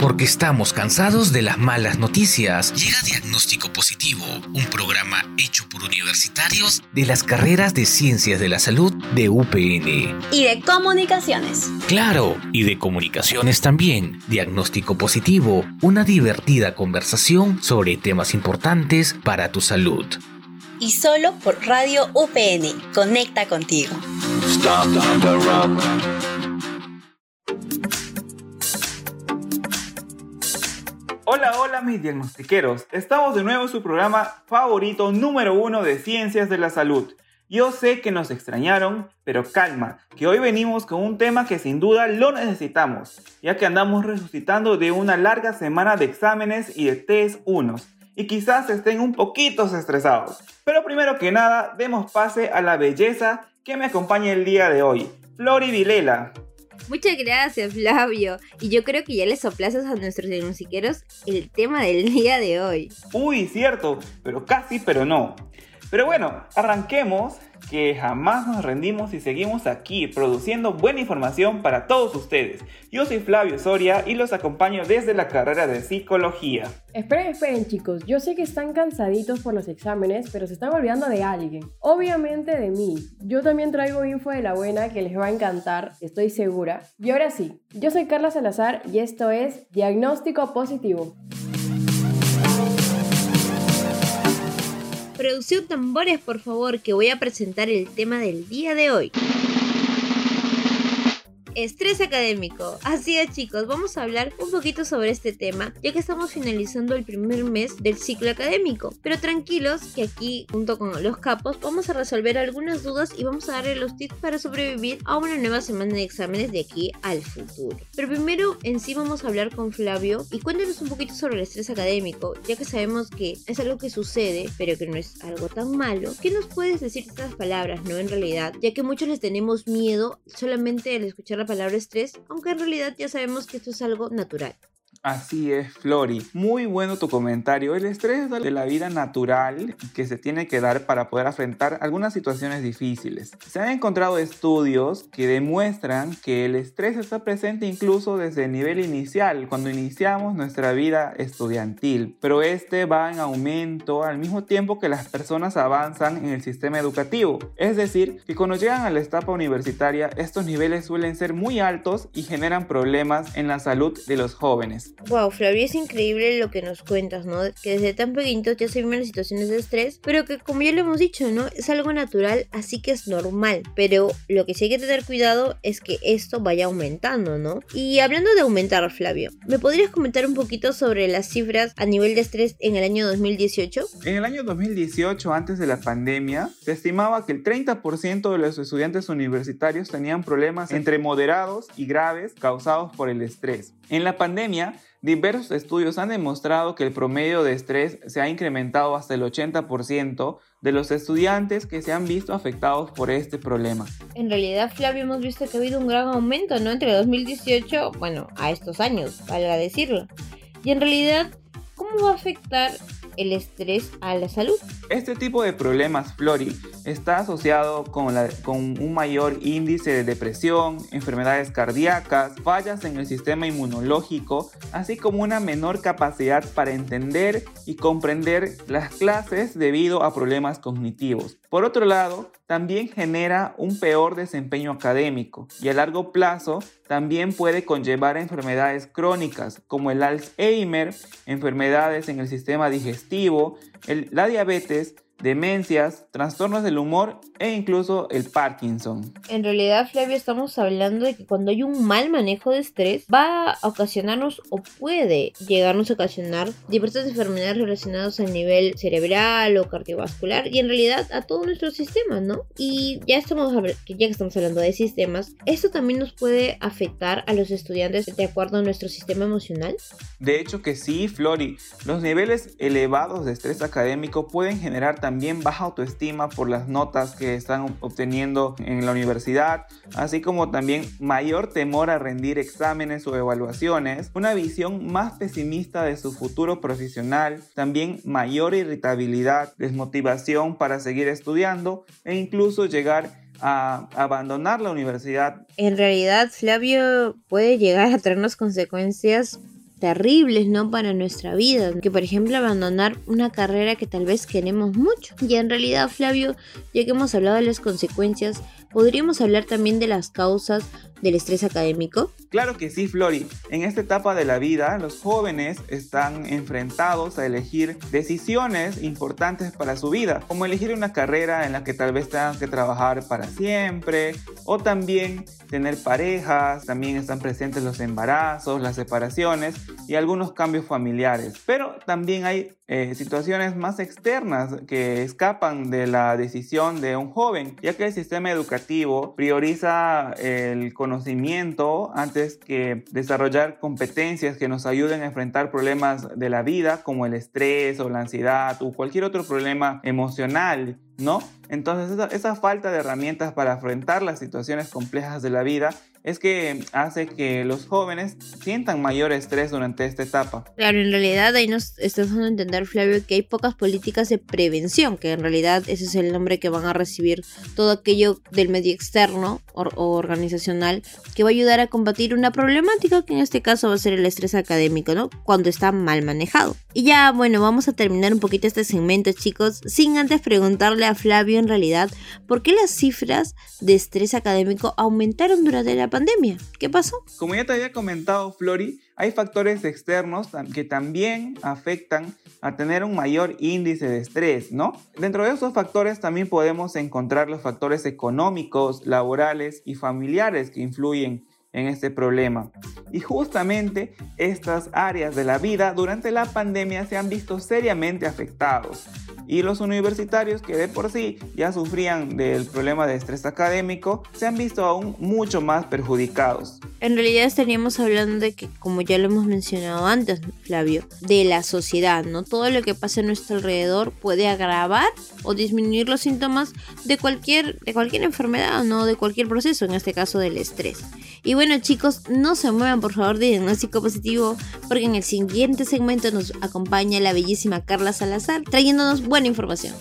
Porque estamos cansados de las malas noticias. Llega Diagnóstico Positivo, un programa hecho por universitarios de las carreras de Ciencias de la Salud de UPN. Y de Comunicaciones. Claro, y de Comunicaciones también. Diagnóstico Positivo, una divertida conversación sobre temas importantes para tu salud. Y solo por Radio UPN. Conecta contigo. Hola, hola mis diagnostiqueros. Estamos de nuevo en su programa favorito número uno de Ciencias de la Salud. Yo sé que nos extrañaron, pero calma, que hoy venimos con un tema que sin duda lo necesitamos, ya que andamos resucitando de una larga semana de exámenes y de test unos, y quizás estén un poquito estresados. Pero primero que nada, demos pase a la belleza que me acompaña el día de hoy, Flori Vilela. Muchas gracias, Flavio. Y yo creo que ya les soplazas a nuestros diagnostiqueros el tema del día de hoy. Uy, cierto, pero casi, pero no. Pero bueno, arranquemos que jamás nos rendimos y seguimos aquí produciendo buena información para todos ustedes. Yo soy Flavio Soria y los acompaño desde la carrera de psicología. Esperen, esperen chicos, yo sé que están cansaditos por los exámenes, pero se están olvidando de alguien. Obviamente de mí. Yo también traigo info de la buena que les va a encantar, estoy segura. Y ahora sí, yo soy Carla Salazar y esto es Diagnóstico Positivo. Producción tambores, por favor, que voy a presentar el tema del día de hoy. Estrés académico. Así es chicos, vamos a hablar un poquito sobre este tema, ya que estamos finalizando el primer mes del ciclo académico. Pero tranquilos, que aquí junto con los capos vamos a resolver algunas dudas y vamos a darle los tips para sobrevivir a una nueva semana de exámenes de aquí al futuro. Pero primero en sí vamos a hablar con Flavio y cuéntanos un poquito sobre el estrés académico, ya que sabemos que es algo que sucede, pero que no es algo tan malo. ¿Qué nos puedes decir estas palabras, no en realidad? Ya que muchos les tenemos miedo solamente al escuchar la palabra estrés, aunque en realidad ya sabemos que esto es algo natural. Así es, Flori. Muy bueno tu comentario. El estrés es de la vida natural que se tiene que dar para poder afrontar algunas situaciones difíciles. Se han encontrado estudios que demuestran que el estrés está presente incluso desde el nivel inicial, cuando iniciamos nuestra vida estudiantil, pero este va en aumento al mismo tiempo que las personas avanzan en el sistema educativo. Es decir, que cuando llegan a la etapa universitaria, estos niveles suelen ser muy altos y generan problemas en la salud de los jóvenes. Wow, Flavio, es increíble lo que nos cuentas, ¿no? Que desde tan pequeñitos ya se viven las situaciones de estrés, pero que como ya lo hemos dicho, ¿no? Es algo natural, así que es normal. Pero lo que sí hay que tener cuidado es que esto vaya aumentando, ¿no? Y hablando de aumentar, Flavio, ¿me podrías comentar un poquito sobre las cifras a nivel de estrés en el año 2018? En el año 2018, antes de la pandemia, se estimaba que el 30% de los estudiantes universitarios tenían problemas entre moderados y graves causados por el estrés. En la pandemia, diversos estudios han demostrado que el promedio de estrés se ha incrementado hasta el 80% de los estudiantes que se han visto afectados por este problema. En realidad, Flavio, hemos visto que ha habido un gran aumento, ¿no? Entre 2018, bueno, a estos años, valga decirlo. Y en realidad, ¿cómo va a afectar el estrés a la salud. Este tipo de problemas, Flori, está asociado con, un mayor índice de depresión, enfermedades cardíacas, fallas en el sistema inmunológico, así como una menor capacidad para entender y comprender las clases debido a problemas cognitivos. Por otro lado, también genera un peor desempeño académico y a largo plazo también puede conllevar enfermedades crónicas como el Alzheimer, enfermedades en el sistema digestivo, la diabetes, demencias, trastornos del humor e incluso el Parkinson. En realidad, Flavio, estamos hablando de que cuando hay un mal manejo de estrés, va a ocasionarnos o puede llegarnos a ocasionar diversas enfermedades relacionadas al nivel cerebral o cardiovascular y en realidad a todo nuestro sistema, ¿no? Y ya estamos ya que estamos hablando de sistemas, esto también nos puede afectar a los estudiantes de acuerdo a nuestro sistema emocional. De hecho que sí, Flori, los niveles elevados de estrés académico pueden generar también baja autoestima por las notas que están obteniendo en la universidad, así como también mayor temor a rendir exámenes o evaluaciones, una visión más pesimista de su futuro profesional, también mayor irritabilidad, desmotivación para seguir estudiando e incluso llegar a abandonar la universidad. En realidad, Flavio puede llegar a traernos consecuencias terribles, ¿no? Para nuestra vida. Que por ejemplo abandonar una carrera que tal vez queremos mucho. Y en realidad, Flavio, ya que hemos hablado de las consecuencias, podríamos hablar también de las causas del estrés académico? Claro que sí, Flori. En esta etapa de la vida, los jóvenes están enfrentados a elegir decisiones importantes para su vida, como elegir una carrera en la que tal vez tengan que trabajar para siempre, o también tener parejas, también están presentes los embarazos, las separaciones y algunos cambios familiares. Pero también hay eh, situaciones más externas que escapan de la decisión de un joven, ya que el sistema educativo prioriza el conocimiento antes que desarrollar competencias que nos ayuden a enfrentar problemas de la vida como el estrés o la ansiedad o cualquier otro problema emocional ¿no? Entonces esa, falta de herramientas para afrontar las situaciones complejas de la vida es que hace que los jóvenes sientan mayor estrés durante esta etapa. Claro, en realidad ahí nos estás dando a entender, Flavio, que hay pocas políticas de prevención, que en realidad ese es el nombre que van a recibir todo aquello del medio externo o, organizacional que va a ayudar a combatir una problemática que en este caso va a ser el estrés académico, ¿no? Cuando está mal manejado. Y ya, bueno, vamos a terminar un poquito este segmento, chicos, sin antes preguntarle a Flavio en realidad por qué las cifras de estrés académico aumentaron durante la pandemia. ¿Qué pasó? Como ya te había comentado, Flori, hay factores externos que también afectan a tener un mayor índice de estrés, ¿no? Dentro de esos factores también podemos encontrar los factores económicos, laborales y familiares que influyen en este problema. Y justamente estas áreas de la vida durante la pandemia se han visto seriamente afectados. Y los universitarios que de por sí ya sufrían del problema de estrés académico se han visto aún mucho más perjudicados. En realidad estaríamos hablando de que, como ya lo hemos mencionado antes, Flavio, de la sociedad, ¿no? Todo lo que pasa a nuestro alrededor puede agravar o disminuir los síntomas de cualquier, de cualquier enfermedad, ¿no? De cualquier proceso, en este caso del estrés. Y bueno chicos, no se muevan por favor de diagnóstico positivo porque en el siguiente segmento nos acompaña la bellísima Carla Salazar trayéndonos buena información.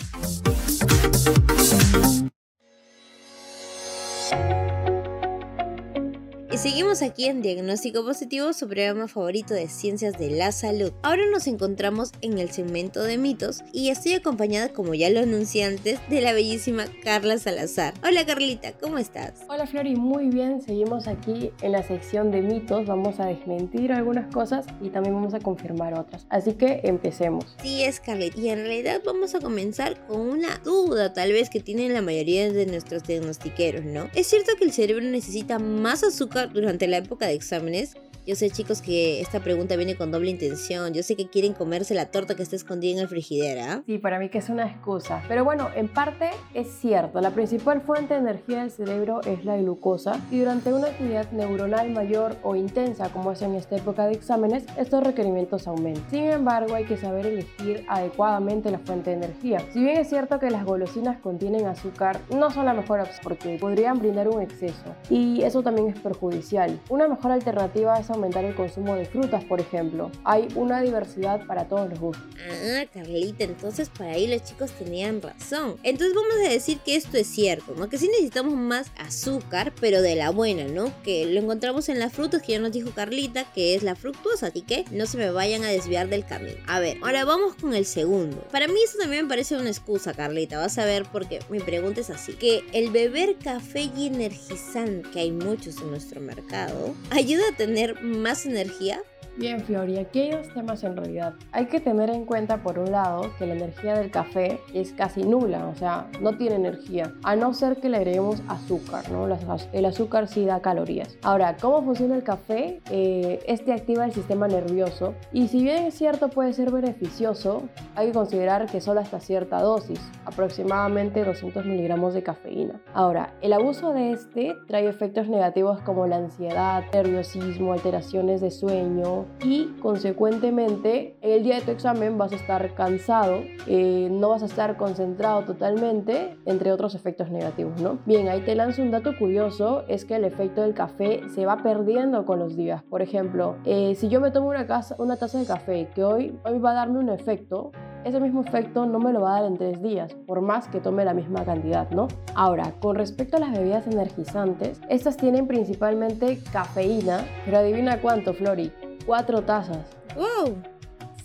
Seguimos aquí en Diagnóstico Positivo, su programa favorito de ciencias de la salud. Ahora nos encontramos en el segmento de mitos y estoy acompañada, como ya lo anuncié antes, de la bellísima Carla Salazar. Hola Carlita, ¿cómo estás? Hola Flori, muy bien. Seguimos aquí en la sección de mitos. Vamos a desmentir algunas cosas y también vamos a confirmar otras. Así que empecemos. Sí, es Carlita. Y en realidad vamos a comenzar con una duda tal vez que tienen la mayoría de nuestros diagnostiqueros, ¿no? ¿Es cierto que el cerebro necesita más azúcar durante la época de exámenes yo sé chicos que esta pregunta viene con doble intención. Yo sé que quieren comerse la torta que está escondida en el frigidera. Sí, para mí que es una excusa. Pero bueno, en parte es cierto. La principal fuente de energía del cerebro es la glucosa y durante una actividad neuronal mayor o intensa como es en esta época de exámenes, estos requerimientos aumentan. Sin embargo, hay que saber elegir adecuadamente la fuente de energía. Si bien es cierto que las golosinas contienen azúcar, no son la mejor opción porque podrían brindar un exceso y eso también es perjudicial. Una mejor alternativa es aumentar el consumo de frutas, por ejemplo. Hay una diversidad para todos los gustos. Ah, Carlita, entonces para ahí los chicos tenían razón. Entonces vamos a decir que esto es cierto, ¿no? Que sí necesitamos más azúcar, pero de la buena, ¿no? Que lo encontramos en las frutas que ya nos dijo Carlita, que es la fructuosa, así que no se me vayan a desviar del camino. A ver, ahora vamos con el segundo. Para mí eso también me parece una excusa, Carlita, vas a ver porque mi pregunta es así, que el beber café y energizante, que hay muchos en nuestro mercado, ayuda a tener más energía Bien, Fiori, aquí hay dos temas en realidad. Hay que tener en cuenta, por un lado, que la energía del café es casi nula, o sea, no tiene energía, a no ser que le agreguemos azúcar, ¿no? El azúcar sí da calorías. Ahora, ¿cómo funciona el café? Eh, este activa el sistema nervioso y si bien es cierto puede ser beneficioso, hay que considerar que solo hasta cierta dosis, aproximadamente 200 miligramos de cafeína. Ahora, el abuso de este trae efectos negativos como la ansiedad, nerviosismo, alteraciones de sueño, y consecuentemente el día de tu examen vas a estar cansado, eh, no vas a estar concentrado totalmente, entre otros efectos negativos, ¿no? Bien, ahí te lanzo un dato curioso, es que el efecto del café se va perdiendo con los días. Por ejemplo, eh, si yo me tomo una, casa, una taza de café que hoy, hoy va a darme un efecto, ese mismo efecto no me lo va a dar en tres días, por más que tome la misma cantidad, ¿no? Ahora, con respecto a las bebidas energizantes, estas tienen principalmente cafeína, pero adivina cuánto, Flori, cuatro tazas. ¡Wow!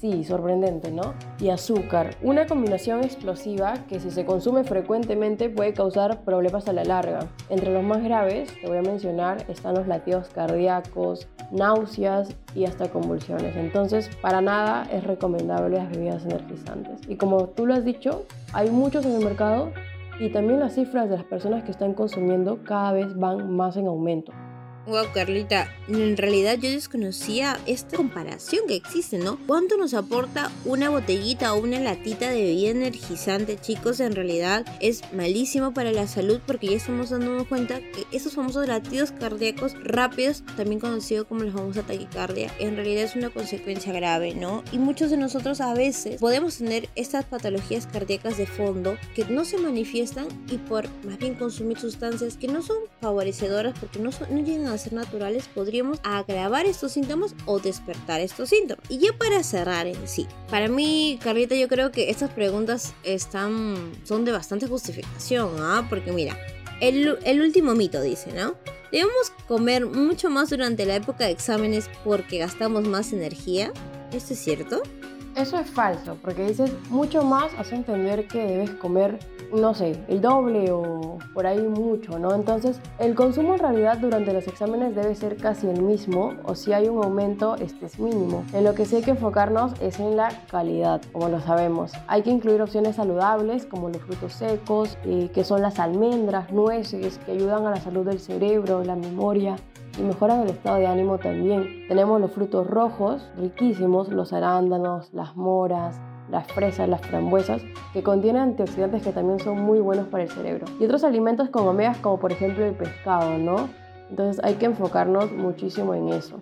Sí, sorprendente, ¿no? Y azúcar, una combinación explosiva que si se consume frecuentemente puede causar problemas a la larga. Entre los más graves, te voy a mencionar, están los latidos cardíacos, náuseas y hasta convulsiones. Entonces, para nada es recomendable las bebidas energizantes. Y como tú lo has dicho, hay muchos en el mercado y también las cifras de las personas que están consumiendo cada vez van más en aumento. Wow, Carlita, en realidad yo desconocía esta comparación que existe, ¿no? ¿Cuánto nos aporta una botellita o una latita de bebida energizante, chicos? En realidad es malísimo para la salud porque ya estamos dándonos cuenta que esos famosos latidos cardíacos rápidos, también conocidos como la famosa taquicardia, en realidad es una consecuencia grave, ¿no? Y muchos de nosotros a veces podemos tener estas patologías cardíacas de fondo que no se manifiestan y por más bien consumir sustancias que no son favorecedoras porque no, son, no llegan a ser naturales, podríamos agravar estos síntomas o despertar estos síntomas. Y ya para cerrar en sí, para mí, Carlita, yo creo que estas preguntas están, son de bastante justificación, ¿ah? Porque mira, el, el último mito dice, ¿no? Debemos comer mucho más durante la época de exámenes porque gastamos más energía. ¿Esto es cierto? Eso es falso, porque dices mucho más hace entender que debes comer, no sé, el doble o por ahí mucho, ¿no? Entonces, el consumo en realidad durante los exámenes debe ser casi el mismo, o si hay un aumento, este es mínimo. En lo que sí hay que enfocarnos es en la calidad, como lo sabemos. Hay que incluir opciones saludables como los frutos secos, eh, que son las almendras, nueces, que ayudan a la salud del cerebro, la memoria, y mejoran el estado de ánimo también. Tenemos los frutos rojos, riquísimos, los arándanos, las moras, las fresas, las frambuesas, que contienen antioxidantes que también son muy buenos para el cerebro. Y otros alimentos con omegas como por ejemplo el pescado, ¿no? Entonces hay que enfocarnos muchísimo en eso.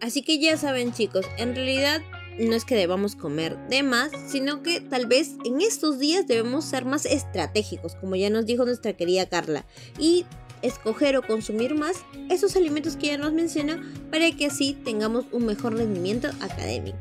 Así que ya saben chicos, en realidad no es que debamos comer de más, sino que tal vez en estos días debemos ser más estratégicos, como ya nos dijo nuestra querida Carla, y escoger o consumir más esos alimentos que ya nos menciona para que así tengamos un mejor rendimiento académico.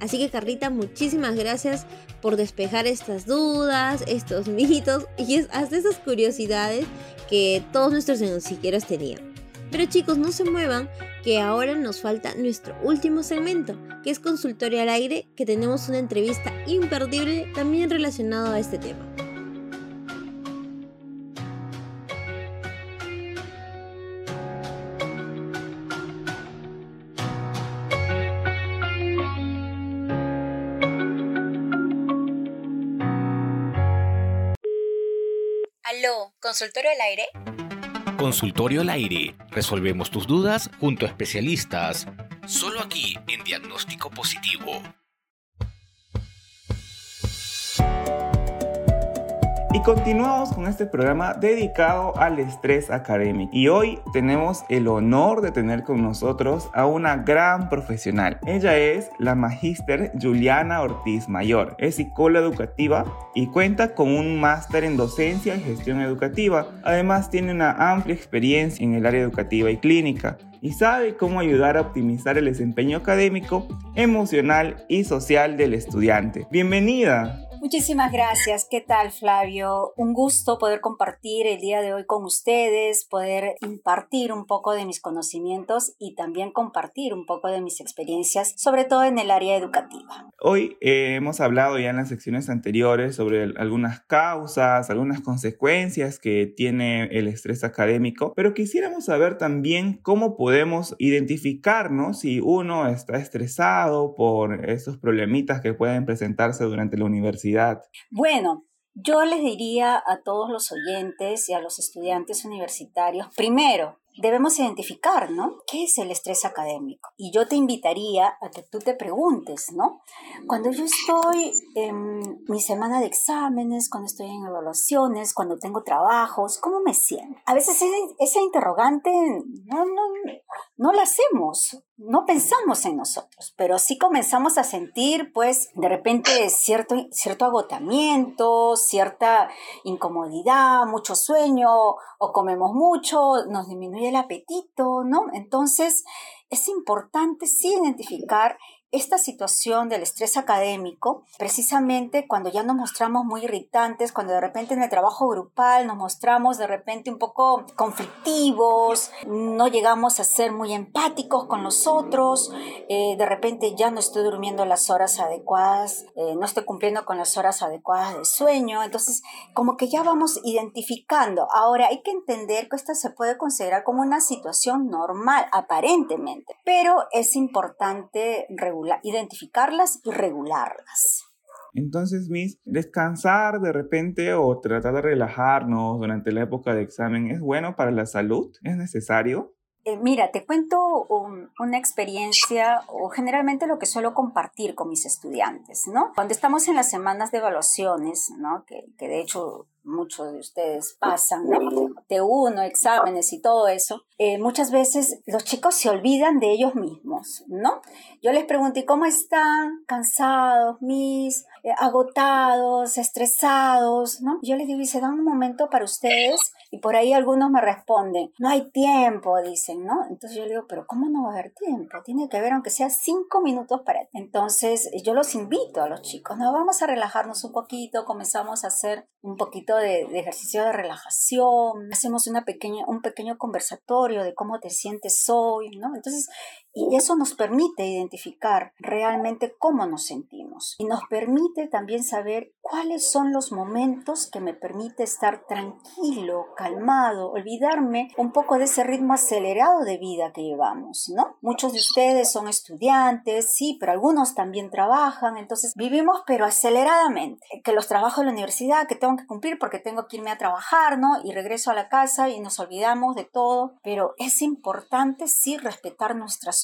Así que Carlita, muchísimas gracias por despejar estas dudas, estos mitos y hasta esas curiosidades que todos nuestros ensilleros tenían. Pero chicos, no se muevan, que ahora nos falta nuestro último segmento, que es consultorio al aire, que tenemos una entrevista imperdible también relacionado a este tema. ¿Consultorio al aire? Consultorio al aire. Resolvemos tus dudas junto a especialistas. Solo aquí en Diagnóstico Positivo. Continuamos con este programa dedicado al estrés académico. Y hoy tenemos el honor de tener con nosotros a una gran profesional. Ella es la magíster Juliana Ortiz Mayor. Es psicóloga educativa y cuenta con un máster en docencia y gestión educativa. Además tiene una amplia experiencia en el área educativa y clínica y sabe cómo ayudar a optimizar el desempeño académico, emocional y social del estudiante. Bienvenida. Muchísimas gracias. ¿Qué tal, Flavio? Un gusto poder compartir el día de hoy con ustedes, poder impartir un poco de mis conocimientos y también compartir un poco de mis experiencias, sobre todo en el área educativa. Hoy eh, hemos hablado ya en las secciones anteriores sobre algunas causas, algunas consecuencias que tiene el estrés académico, pero quisiéramos saber también cómo podemos identificarnos si uno está estresado por esos problemitas que pueden presentarse durante la universidad bueno, yo les diría a todos los oyentes y a los estudiantes universitarios, primero, debemos identificar, ¿no? ¿Qué es el estrés académico? Y yo te invitaría a que tú te preguntes, ¿no? Cuando yo estoy en mi semana de exámenes, cuando estoy en evaluaciones, cuando tengo trabajos, ¿cómo me siento? A veces esa interrogante no, no, no la hacemos, no pensamos en nosotros, pero sí comenzamos a sentir, pues, de repente cierto, cierto agotamiento, cierta incomodidad, mucho sueño, o comemos mucho, nos disminuye el apetito, ¿no? Entonces, es importante sí identificar esta situación del estrés académico, precisamente cuando ya nos mostramos muy irritantes, cuando de repente en el trabajo grupal nos mostramos de repente un poco conflictivos, no llegamos a ser muy empáticos con los otros, eh, de repente ya no estoy durmiendo las horas adecuadas, eh, no estoy cumpliendo con las horas adecuadas de sueño, entonces como que ya vamos identificando. Ahora hay que entender que esta se puede considerar como una situación normal, aparentemente, pero es importante regular, identificarlas y regularlas. Entonces, Miss, descansar de repente o tratar de relajarnos durante la época de examen es bueno para la salud, es necesario. Eh, mira, te cuento una experiencia o generalmente lo que suelo compartir con mis estudiantes, ¿no? Cuando estamos en las semanas de evaluaciones, ¿no? Que, que de hecho muchos de ustedes pasan, ¿no? De uno, exámenes y todo eso, eh, muchas veces los chicos se olvidan de ellos mismos, ¿no? Yo les pregunté, ¿cómo están? ¿Cansados, mis? Eh, ¿Agotados? ¿Estresados? ¿No? Yo les digo, ¿y se dan un momento para ustedes? Y por ahí algunos me responden, no hay tiempo, dicen, ¿no? Entonces yo le digo, pero ¿cómo no va a haber tiempo? Tiene que haber, aunque sea cinco minutos para... Entonces yo los invito a los chicos, no, vamos a relajarnos un poquito, comenzamos a hacer un poquito de, ejercicio de relajación, hacemos una pequeña, un pequeño conversatorio de cómo te sientes hoy, ¿no? Entonces y eso nos permite identificar realmente cómo nos sentimos y nos permite también saber cuáles son los momentos que me permite estar tranquilo, calmado, olvidarme un poco de ese ritmo acelerado de vida que llevamos, ¿no? Muchos de ustedes son estudiantes, sí, pero algunos también trabajan, entonces vivimos pero aceleradamente, que los trabajos de la universidad que tengo que cumplir porque tengo que irme a trabajar, ¿no? Y regreso a la casa y nos olvidamos de todo, pero es importante sí respetar nuestras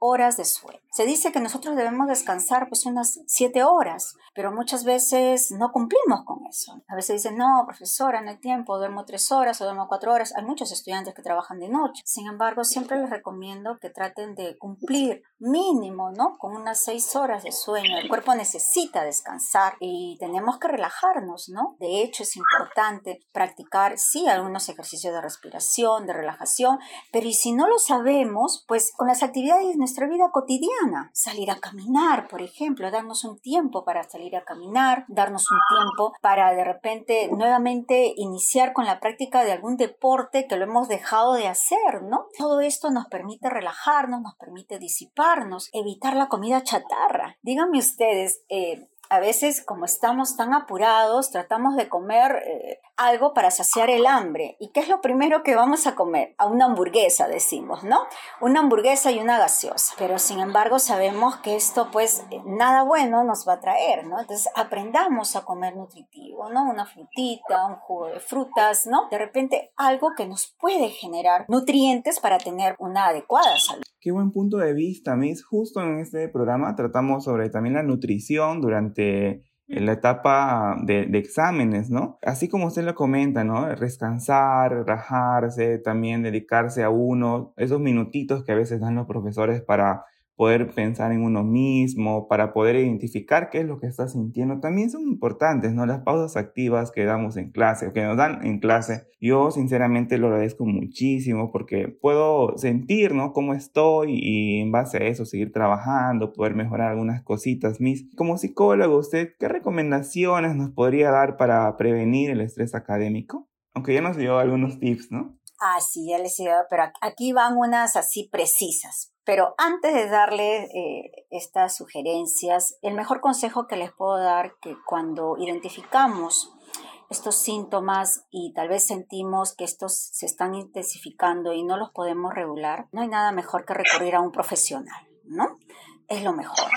horas de sueño. Se dice que nosotros debemos descansar pues unas siete horas, pero muchas veces no cumplimos con eso. A veces dicen, no, profesora, no hay tiempo, duermo tres horas o duermo cuatro horas. Hay muchos estudiantes que trabajan de noche. Sin embargo, siempre les recomiendo que traten de cumplir mínimo, ¿no? Con unas seis horas de sueño. El cuerpo necesita descansar y tenemos que relajarnos, ¿no? De hecho, es importante practicar, sí, algunos ejercicios de respiración, de relajación, pero y si no lo sabemos, pues con las actividades nuestra vida cotidiana. Salir a caminar, por ejemplo, darnos un tiempo para salir a caminar, darnos un tiempo para de repente nuevamente iniciar con la práctica de algún deporte que lo hemos dejado de hacer, ¿no? Todo esto nos permite relajarnos, nos permite disiparnos, evitar la comida chatarra. Díganme ustedes, eh, a veces como estamos tan apurados, tratamos de comer eh, algo para saciar el hambre. ¿Y qué es lo primero que vamos a comer? A una hamburguesa, decimos, ¿no? Una hamburguesa y una gaseosa. Pero sin embargo sabemos que esto pues nada bueno nos va a traer, ¿no? Entonces aprendamos a comer nutritivo, ¿no? Una frutita, un jugo de frutas, ¿no? De repente algo que nos puede generar nutrientes para tener una adecuada salud. Qué buen punto de vista, Miss. Justo en este programa tratamos sobre también la nutrición durante la etapa de, exámenes, ¿no? Así como usted lo comenta, ¿no? Descansar, relajarse, también dedicarse a uno, esos minutitos que a veces dan los profesores para poder pensar en uno mismo, para poder identificar qué es lo que está sintiendo, también son importantes, ¿no? Las pausas activas que damos en clase, que nos dan en clase, yo sinceramente lo agradezco muchísimo porque puedo sentir, ¿no? Cómo estoy y en base a eso seguir trabajando, poder mejorar algunas cositas mis. Como psicólogo, ¿usted qué recomendaciones nos podría dar para prevenir el estrés académico? Aunque ya nos dio algunos tips, ¿no? Ah, sí, ya les dio, pero aquí van unas así precisas. Pero antes de darle eh, estas sugerencias, el mejor consejo que les puedo dar que cuando identificamos estos síntomas y tal vez sentimos que estos se están intensificando y no los podemos regular, no hay nada mejor que recurrir a un profesional, ¿no? Es lo mejor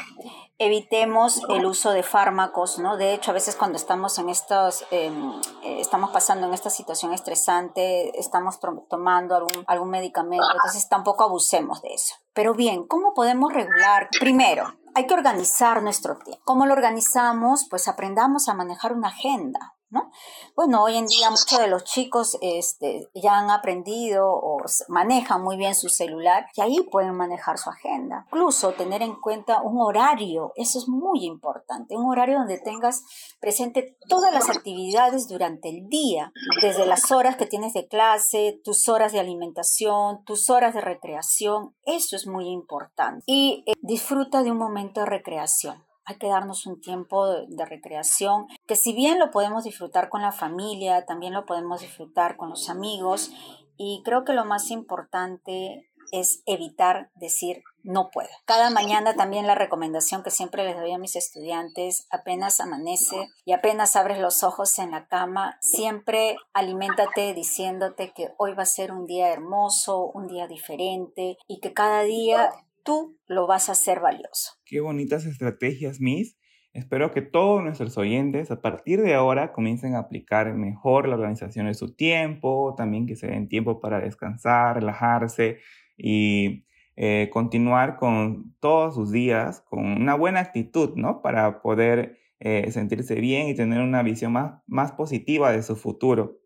evitemos el uso de fármacos, ¿no? De hecho, a veces cuando estamos en estos, em, eh, estamos pasando en esta situación estresante, estamos tomando algún, algún medicamento, entonces tampoco abusemos de eso. Pero bien, ¿cómo podemos regular? Primero, hay que organizar nuestro tiempo. ¿Cómo lo organizamos? Pues aprendamos a manejar una agenda. ¿No? Bueno, hoy en día muchos de los chicos este, ya han aprendido o manejan muy bien su celular y ahí pueden manejar su agenda. Incluso tener en cuenta un horario, eso es muy importante, un horario donde tengas presente todas las actividades durante el día, desde las horas que tienes de clase, tus horas de alimentación, tus horas de recreación, eso es muy importante. Y eh, disfruta de un momento de recreación hay que darnos un tiempo de, recreación, que si bien lo podemos disfrutar con la familia, también lo podemos disfrutar con los amigos y creo que lo más importante es evitar decir no puedo. Cada mañana también la recomendación que siempre les doy a mis estudiantes, apenas amanece y apenas abres los ojos en la cama, siempre aliméntate diciéndote que hoy va a ser un día hermoso, un día diferente y que cada día tú lo vas a hacer valioso. Qué bonitas estrategias, Miss. Espero que todos nuestros oyentes a partir de ahora comiencen a aplicar mejor la organización de su tiempo, también que se den tiempo para descansar, relajarse y eh, continuar con todos sus días con una buena actitud, ¿no? Para poder eh, sentirse bien y tener una visión más, positiva de su futuro.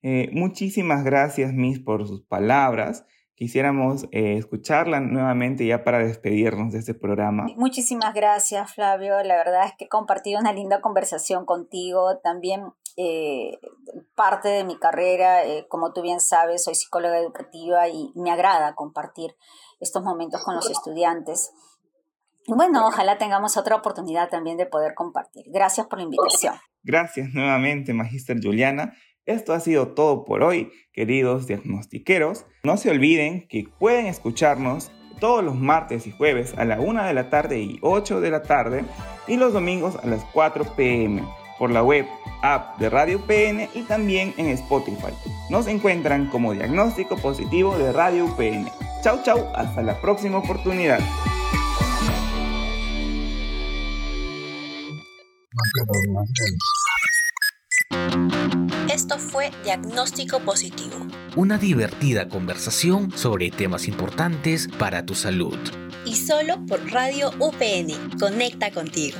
Eh, muchísimas gracias, Miss, por sus palabras quisiéramos eh, escucharla nuevamente ya para despedirnos de este programa. Muchísimas gracias, Flavio. La verdad es que he compartido una linda conversación contigo. También eh, parte de mi carrera, eh, como tú bien sabes, soy psicóloga educativa y me agrada compartir estos momentos con los estudiantes. Bueno, ojalá tengamos otra oportunidad también de poder compartir. Gracias por la invitación. Gracias nuevamente, Magíster Juliana. Esto ha sido todo por hoy, queridos diagnostiqueros. No se olviden que pueden escucharnos todos los martes y jueves a la 1 de la tarde y 8 de la tarde y los domingos a las 4 pm por la web, app de Radio PN y también en Spotify. Nos encuentran como diagnóstico positivo de Radio PN. Chau chau, hasta la próxima oportunidad. Esto fue Diagnóstico Positivo. Una divertida conversación sobre temas importantes para tu salud. Y solo por Radio UPN. Conecta contigo.